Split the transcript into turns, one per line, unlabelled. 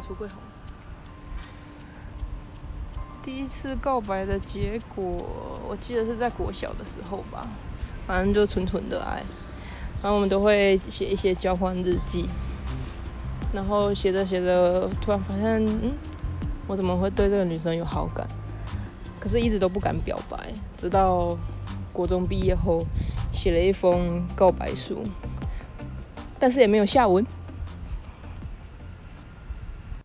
出柜红。第一次告白的结果，我记得是在国小的时候吧，反正就纯纯的爱。然后我们都会写一些交换日记，然后写着写着，突然发现，嗯，我怎么会对这个女生有好感？可是一直都不敢表白，直到国中毕业后，写了一封告白书，但是也没有下文。